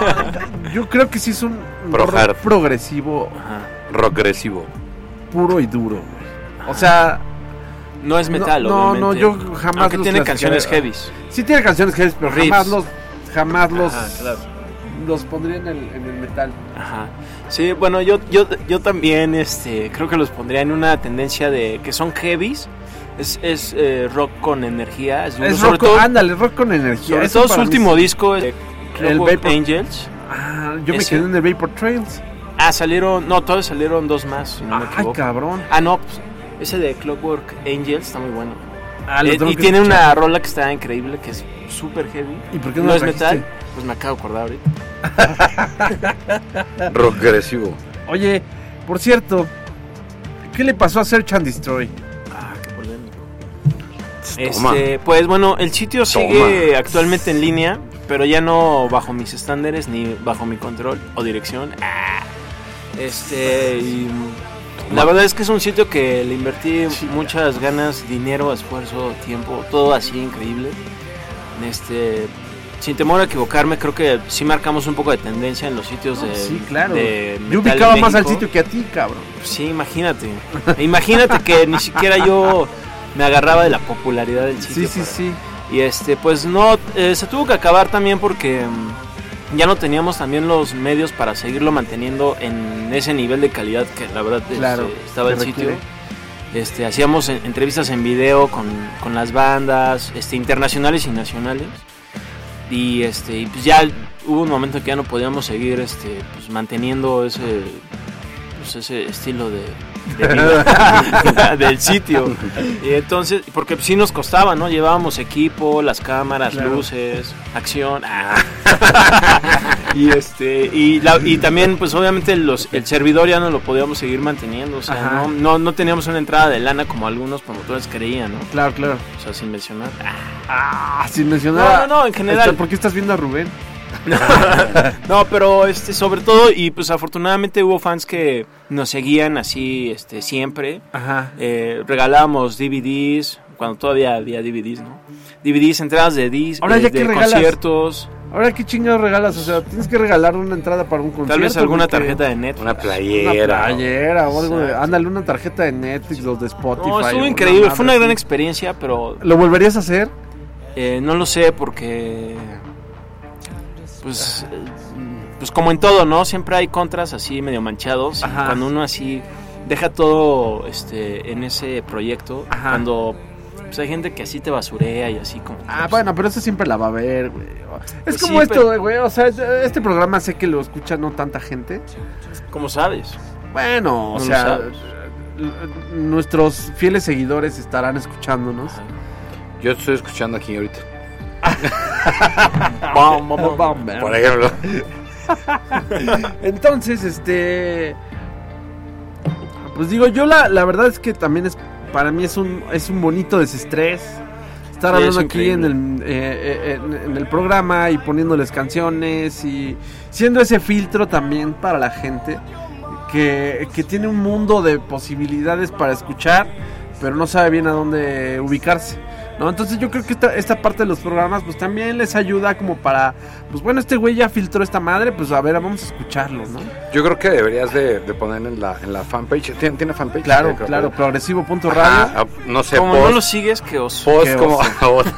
yo creo que sí es un Pro rock hard. progresivo Ajá. Puro y duro. güey. O sea, No es metal, No, no, obviamente. yo jamás Aunque los tiene clasificaría- canciones heavies. sí tiene canciones heavy, pero Riffs. jamás los jamás los Ajá, claro. los pondría en el, en el metal. Ajá. Sí, bueno, yo, yo, yo también este, creo que los pondría en una tendencia de que son heavies. Es, es eh, rock con energía. Es, duro. Es sobre rock, todo, ándale, rock con energía. sobre todo su mí último disco, eh, El Clockwork Vapor- Angels. Ah, yo me quedé en el Vapor Trails. Ah, salieron, no, todavía salieron dos más, si no me Ay, equivoco. cabrón. Ah, no, pues, ese de Clockwork Angels está muy bueno. Ah, Eh, y tiene escuchar. una rola que está increíble, que es súper heavy. ¿Y por qué no es trajiste? metal, pues me acabo de acordar ahorita. Progresivo. Oye, por cierto, ¿qué le pasó a Search and Destroy? Este, pues bueno, el sitio Toma. sigue actualmente en línea, pero ya no bajo mis estándares ni bajo mi control o dirección. Ah. Este, y, la verdad es que es un sitio que le invertí muchas ganas, dinero, esfuerzo, tiempo, todo así increíble. Este, sin temor a equivocarme, creo que sí marcamos un poco de tendencia en los sitios de sí, claro. de Yo ubicaba más al sitio que a ti, cabrón. Sí, imagínate. Imagínate que ni siquiera yo me agarraba de la popularidad del sitio. Sí, sí, para- sí. Y este, pues no, eh, se tuvo que acabar también porque mm, ya no teníamos también los medios para seguirlo manteniendo en ese nivel de calidad que la verdad este, Claro, estaba el sitio. Este, hacíamos en- entrevistas en video con, con las bandas, este, internacionales y nacionales. Y este, y pues ya hubo un momento en que ya no podíamos seguir este, pues, manteniendo ese, pues, ese estilo de, de vida del sitio. Y entonces, porque sí nos costaba, ¿no? Llevábamos equipo, las cámaras, Claro. luces, acción. ah. y este y, la- y también pues obviamente los, el servidor ya no lo podíamos seguir manteniendo, o sea, no, no, no teníamos una entrada de lana como algunos promotores creían, ¿no? Claro, claro. O sea, sin mencionar. Ah, sin mencionar. No, no, no, en general. Este, ¿Por qué estás viendo a Rubén? No, pero este sobre todo y pues afortunadamente hubo fans que nos seguían así este siempre. Ajá. Eh, regalábamos DVDs cuando todavía había DVDs, ¿no? DVDs, entradas de dis, Ahora ya de que regalas. conciertos, Ahora, ¿qué chingados regalas? O sea, tienes que regalar una entrada para un concierto. tal vez alguna porque- tarjeta de Netflix. Una Una playera. playera o algo de... Exacto. Ándale, una tarjeta de Netflix, los de Spotify. No, estuvo increíble, fue una gran experiencia, pero ¿Lo volverías a hacer? eh, no lo sé porque pues eh, pues como en todo, ¿no? Siempre hay contras así medio manchados. Ajá. Cuando uno así deja todo este en ese proyecto, Ajá. cuando pues, hay gente que así te basurea y así como Ah, pues, bueno, pero eso siempre la va a ver, güey. Es Pues como sí, esto, güey. O sea, este programa sé que lo escucha no tanta gente. ¿cómo sabes? Bueno, o No sea, nuestros fieles seguidores estarán escuchándonos. Yo estoy escuchando aquí ahorita. Bam, bam, bam, bam. Por ejemplo. Entonces, este. Pues digo, yo la, la verdad es que también es. Para mí es un, es un bonito desestrés. Estar es hablando aquí en el, eh, eh, en, en el programa y poniéndoles canciones y siendo ese filtro también para la gente que, que tiene un mundo de posibilidades para escuchar, pero no sabe bien a dónde ubicarse. ¿No? Entonces yo creo que esta, esta parte de los programas pues también les ayuda como para, pues bueno, este güey ya filtró esta madre, pues a ver, vamos a escucharlo, ¿no? Yo creo que deberías de, de poner en la, en la fanpage. ¿Tiene, tiene fanpage? Claro, Sí, claro, que- progresivo.radio. Ah, no sé, Como post, no lo sigues, que os... post Qué como oso.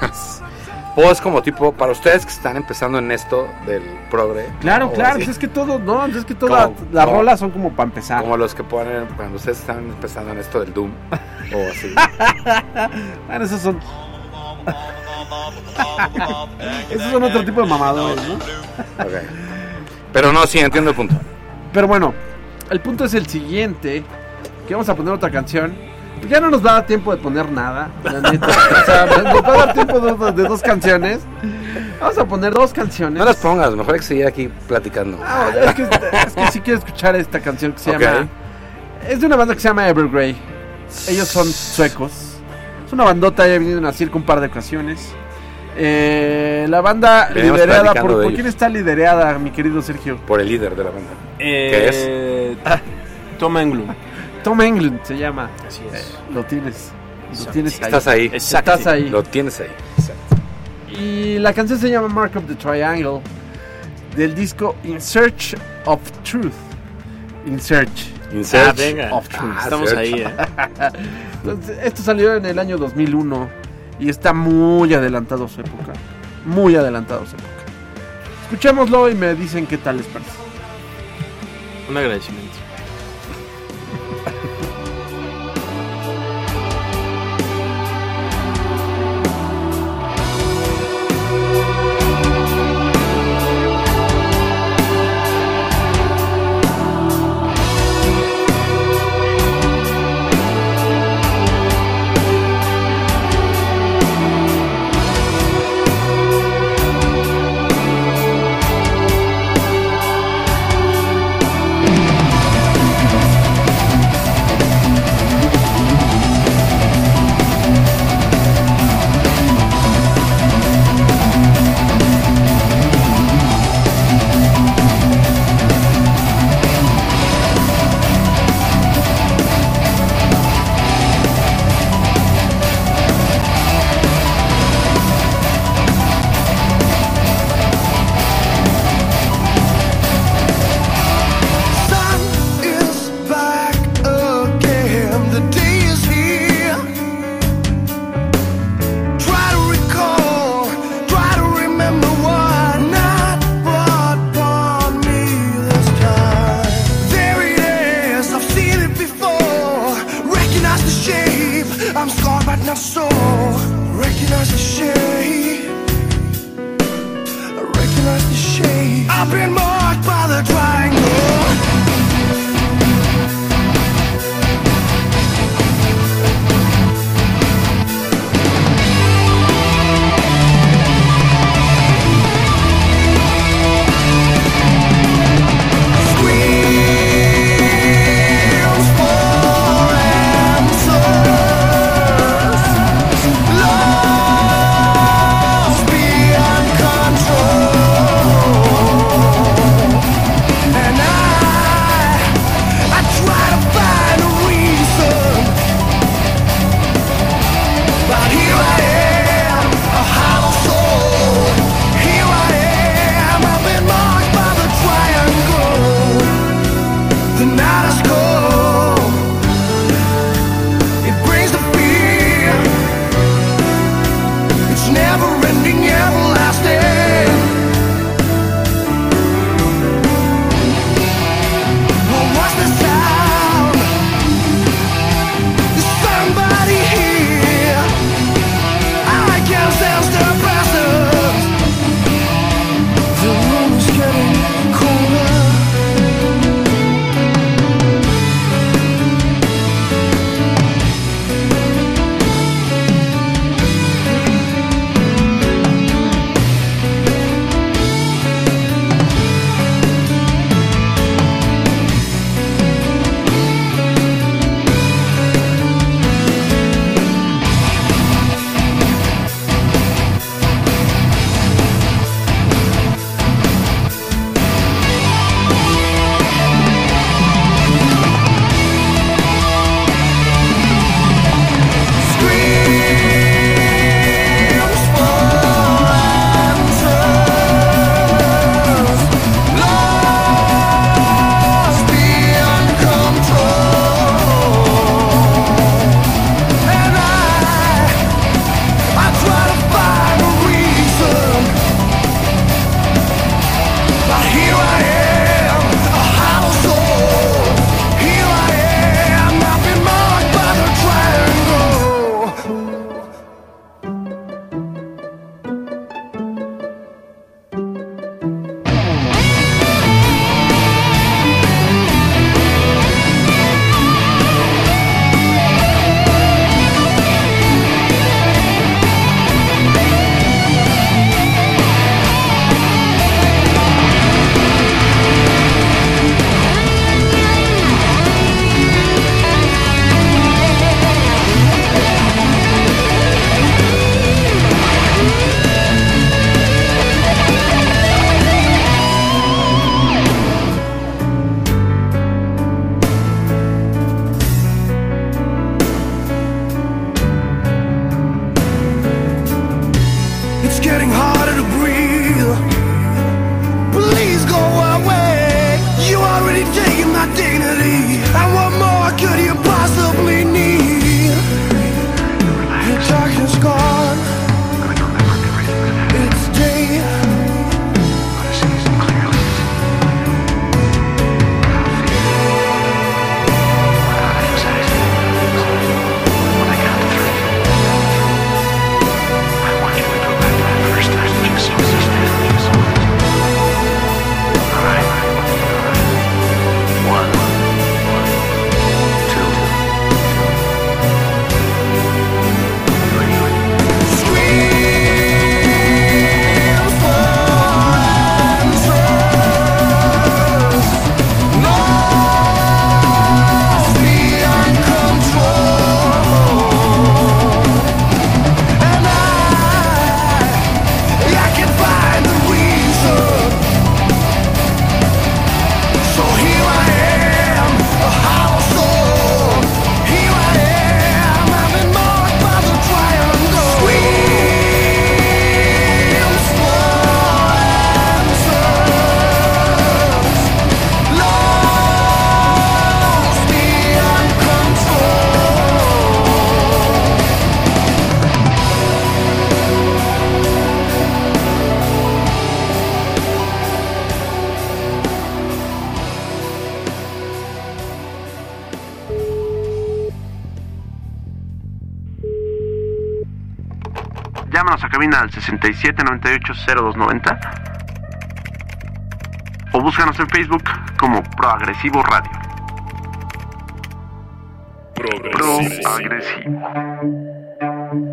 post como tipo para ustedes que están empezando en esto del progre. Claro, claro, pues es que todo, no, es que todas las rolas son como para empezar. como los que ponen cuando ustedes están empezando en esto del Doom o así. Bueno, esos son. Esos son otro tipo de mamadores, ¿no? Pero no, sí, entiendo el punto. Pero bueno, el punto es el siguiente: que vamos a poner otra canción. Ya no nos va a dar tiempo de poner nada, la neta. O sea, nos va a dar tiempo de, de dos canciones. Vamos a poner dos canciones. No las pongas, mejor hay que seguir aquí platicando. Ah, es, que, es que sí quiero escuchar esta canción que se llama. Es de una banda que se llama Evergrey. Ellos son suecos. Es una bandota, ya vinieron a circo un par de ocasiones. Eh, la banda Venimos liderada por. ¿Por quién está liderada, mi querido Sergio? Por el líder de la banda. Eh, Tom Englund. Tom Englund se llama. Así es. Lo tienes. Lo Exacto. tienes ahí. Estás ahí. Exacto. Estás ahí. Lo tienes ahí. Y la canción se llama Mark of the Triangle. Del disco In Search of Truth. In Search. In search Ah, venga. of Truth. Ah, Estamos search. ahí, ¿eh? Entonces, esto salió en el año 2001 y está muy adelantado su época. Muy adelantado su época. Escuchémoslo y me dicen qué tal les parece. Un agradecimiento. 87 98 0290 o búscanos en Facebook como Proagresivo Radio. Proagresivo.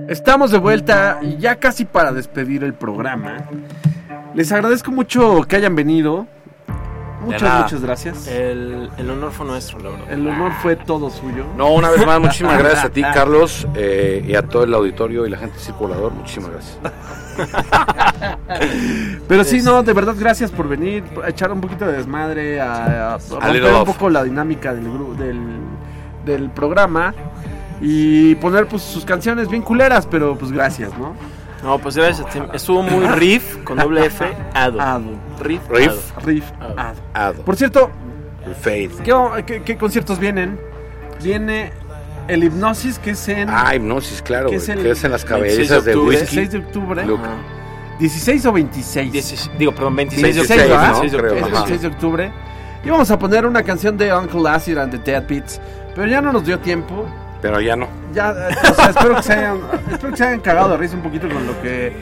Estamos de vuelta y ya casi para despedir el programa. Les agradezco mucho que hayan venido. Muchas, nada. muchas gracias. El, el honor fue nuestro, la verdad. El honor fue todo suyo. No, una vez más, muchísimas gracias a ti, Carlos, eh, y a todo el auditorio y la gente circulador. Muchísimas gracias. Pero sí, no, de verdad, gracias por venir, a echar un poquito de desmadre, a, a romper un off. poco la dinámica del, gru- del, del programa y poner pues sus canciones bien culeras, pero pues gracias, ¿no? No, pues gracias a ti. Estuvo muy riff con doble F, ado. Ado. Riff, Riff. ado. Riff. Ado. ado. Ado. Por cierto, Faith. ¿qué, qué- qué conciertos vienen? Viene el Hipnosis, que es en Ah, hipnosis, claro, ¿Qué güey, es el que es en las 26 cabezas de de octubre? whisky. 16 de octubre. Ajá. 16 o 26. 16 digo, perdón, 26 de 26, octubre. ¿verdad? 26 de Creo, octubre. ajá. 16 de octubre. Y vamos a poner una canción de Uncle Acid and the Deadbeats. Pero ya no nos dio tiempo. Pero ya no. Ya, eh, o sea, espero que se hayan, espero que se hayan cagado de risa un poquito con lo que.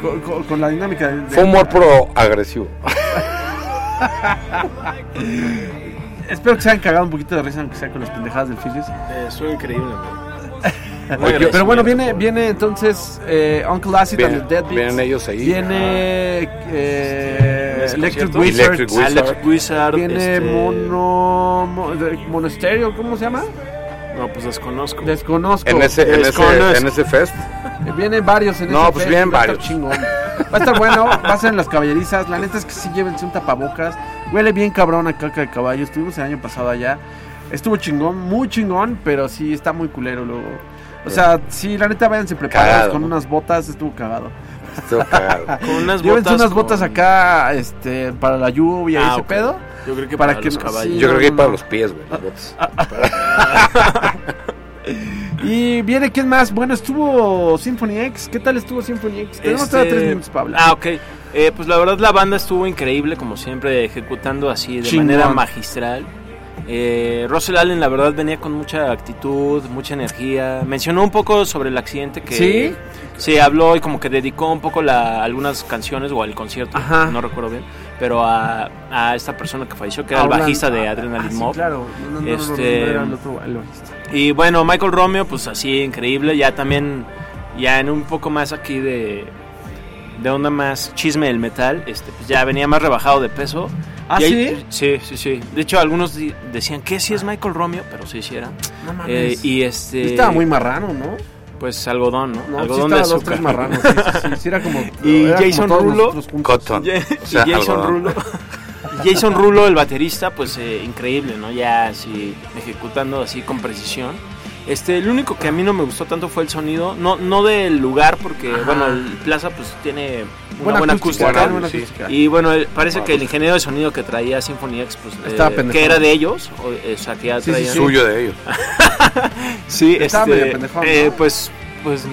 Con, con- con la dinámica de. de- Fue humor pro agresivo. Espero que se hayan cagado un poquito de risa, aunque sea con las pendejadas del Phillies. Eh, increíble. Oye, pero bueno, viene, viene entonces eh, Uncle Acid and the Deadbeats. vienen ellos ahí. Viene eh, ¿Ese Electric? Wizard. Electric Wizard. Alex Wizard. Viene este, Mono. Monasterio, ¿cómo se llama? No, pues desconozco. Desconozco. En ese, en ese, en ese fest. Eh, Vienen varios en No, ese pues fest, vienen va a estar varios. chingón. Va a estar bueno, va a ser en las caballerizas. La neta es que sí llévense un tapabocas. Huele bien cabrón a caca de caballo. Estuvimos el año pasado allá. Estuvo chingón, muy chingón, pero sí está muy culero luego. O sea, sí, la neta váyanse preparados Cagado, con ¿no? unas botas, estuvo cagado. Estuvo cagado. Con unas Llévense botas. unas botas con- acá, este, para la lluvia y Ah, ese pedo. Yo creo que para para, que los no- caballos. sí. Yo creo que no, para no. los pies, güey. las botas. Y viene quién más. Bueno, estuvo Symphony X. ¿Qué tal estuvo Symphony X? Tenemos Este, tres minutos para hablar. Ah, ok. Eh, pues la verdad la banda estuvo increíble, como siempre, ejecutando así de Chingón. manera magistral. Eh, Russell Allen, la verdad, venía con mucha actitud, mucha energía. Mencionó un poco sobre el accidente que... ¿Sí? Sí, habló y como que dedicó un poco la, algunas canciones o al concierto, Ajá. no recuerdo bien, pero a, a esta persona que falleció, que era el bajista de Ah, Adrenaline sí, Mob. claro. No, no, no, no, no, Este- no, era el otro- el bajista. Y bueno, Michael Romeo, pues así, increíble. Ya también, ya en un poco más aquí de, de onda más chisme del metal, este, pues ya venía más rebajado de peso. ¿Ah, ahí- sí? Sí, sí, sí. De hecho, algunos decían que sí es Michael Romeo, pero sí, sí era. No mames. Eh, y este. Estaba muy marrano, ¿no? Pues algodón, ¿no? Algodón de dos, tres azúcar. marranos. Sí, sí, sí, sí, era como. Y era como Jason todos Rulo. Cotton. Y O sea, Jason algodón. Rulo. y Jason Rulo, el baterista, pues eh, increíble, ¿no? Ya así ejecutando así con precisión. Este, el único que a mí no me gustó tanto fue el sonido, no, no del lugar, porque Ajá. bueno, el Plaza pues tiene una Buena, buena, acústica. acústica. buena sí. acústica. Y bueno, el- parece que el ingeniero de sonido que traía Symphony X, pues, eh, que era de ellos, o, eh, o sea, que ya Sí, sí, traían. sí. Suyo de ellos. Sí, Estaba este, medio pendejón, eh, pues, pues,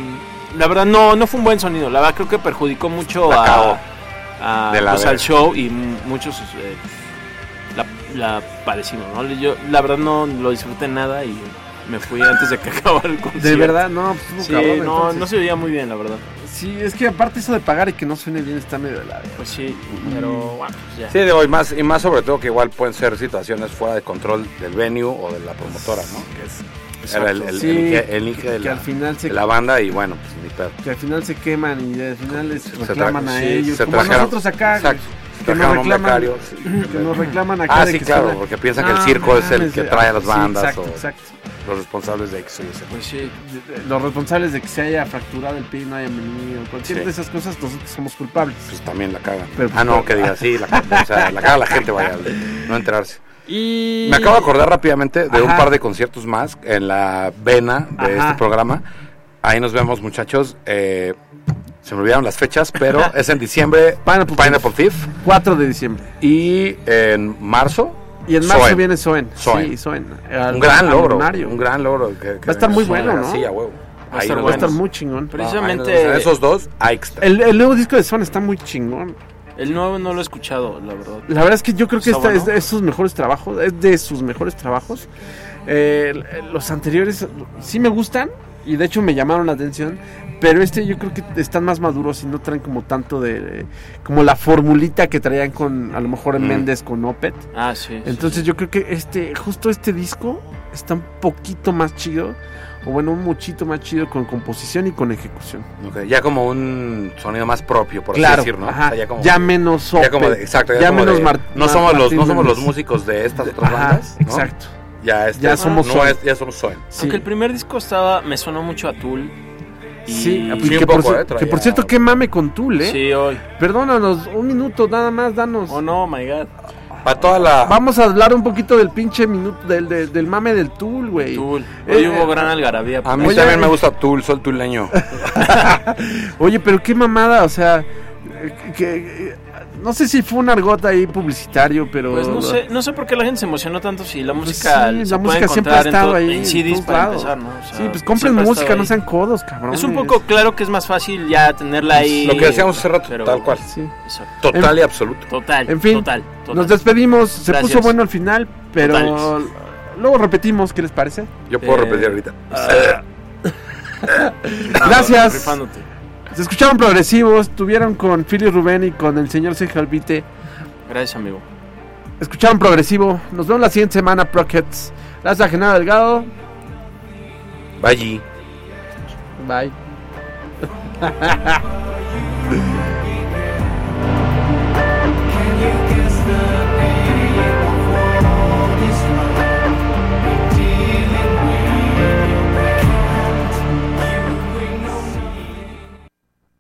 la verdad no, no fue un buen sonido. La verdad creo que perjudicó mucho a, pues, al show y muchos eh, la, la padecimos, ¿no? Yo la verdad no lo disfruté nada y me fui antes de que acabara el concierto. De verdad, no, pues Sí, cabrón. no, entonces. no se veía muy bien, la verdad. Sí, es que aparte eso de pagar y que no suene bien está medio de la. Pues sí, pero bueno, pues ya. Sí, digo, y más, y más sobre todo que igual pueden ser situaciones fuera de control del venue o de la promotora, ¿no? Que es, era el, el, Sí, el elige- el elige de, que la, al final se de la banda y bueno, pues ni pedo. que al final se queman y al final les Se reclaman a sí, ellos. se Como a nosotros acá. Exacto. Que nos reclaman, becario, sí. que nos reclaman acá. Ah, de sí, que claro, suena- porque piensan que el No circo es el que de- trae a las sí, bandas exacto, o exacto. los responsables de X o Y Z. Pues sí. Los responsables de que se haya fracturado el pie y no hayan venido, cualquier Sí. de esas cosas, nosotros somos culpables. Pues también la cagan. Pero, ah, no, pues, que diga, sí, la, o sea, la caga la gente, vaya, no enterarse. Y. Me acabo de acordar rápidamente de un par de conciertos más en la vena de Ajá. este programa. Ahí nos vemos, muchachos. Eh, se me olvidaron las fechas, pero es en diciembre Pineapple Pineapple Thief 4 de diciembre. y en marzo Y en marzo Soen. viene Soen. Soen. Sí, Soen. Al- un gran al logro, lunario. un gran logro. que- que Va a estar muy bueno, ¿no? así, a huevo. Va a estar Va a estar muy chingón. Precisamente vemos. esos dos, ahí está. El, el nuevo disco de Soen está muy chingón. el nuevo no lo he escuchado, la verdad. La verdad es que yo creo que esta es de sus mejores trabajos. Es de sus mejores trabajos. Eh, los anteriores sí me gustan, y de hecho me llamaron la atención. Pero este yo creo que están más maduros y no traen como tanto de... como la formulita que traían con, a lo mejor en Mm. Méndez con Opet. Ah, sí. Entonces sí. yo creo que este, justo este disco está un poquito más chido. O bueno, un muchito más chido con composición y con ejecución. Ok, Ya como un sonido más propio, por claro, así decir, ¿no? ajá, O sea, ya como, ya menos ya Opet, como de- exacto, ya, ya como menos de- Mar- no Mar- somos los Martín no somos los músicos de estas otras Ajá, bandas, ¿no? exacto. Ya, este, Ya somos no es- ya somos Zoe. Sí. Aunque el primer disco estaba, me sonó mucho a Tool. Y... Sí, Sí, que, un por, eh, que por cierto, qué mame con Tool, ¿eh? Sí, hoy. Perdónanos, un minuto nada más, danos. Oh no, my god. Para toda la Vamos a hablar un poquito del pinche minuto, del, del, del mame del Tool, güey. Tool. Hoy Eh, hubo gran algarabía. A mí Oye, también me eh, gusta Tool, soy tuleño. Oye, pero qué mamada, o sea, eh, que, eh, no sé si fue un argot ahí publicitario, pero... Pues no sé, no sé por qué la gente se emocionó tanto si la Pues música sí, se la puede música siempre ha estado ahí en CDs para empezar, ¿no? O sea, sí, pues compren música, no sean codos, cabrón. Es un poco claro que es más fácil ya tenerla ahí. Lo que decíamos hace rato, pero- tal cual. Sí. Exacto. Total y absoluto. Total, En fin, total, total. Nos despedimos, se Gracias. puso bueno al final, pero luego repetimos, ¿qué les parece? Yo puedo Eh, repetir ahorita. Gracias. Rifándote. Se escucharon progresivos, tuvieron con Philly Rubén y con el señor Sergio Albite. Gracias, amigo. Escucharon progresivo. Nos vemos la siguiente semana, Prockets. Gracias a Genaro Delgado. Bye. Bye.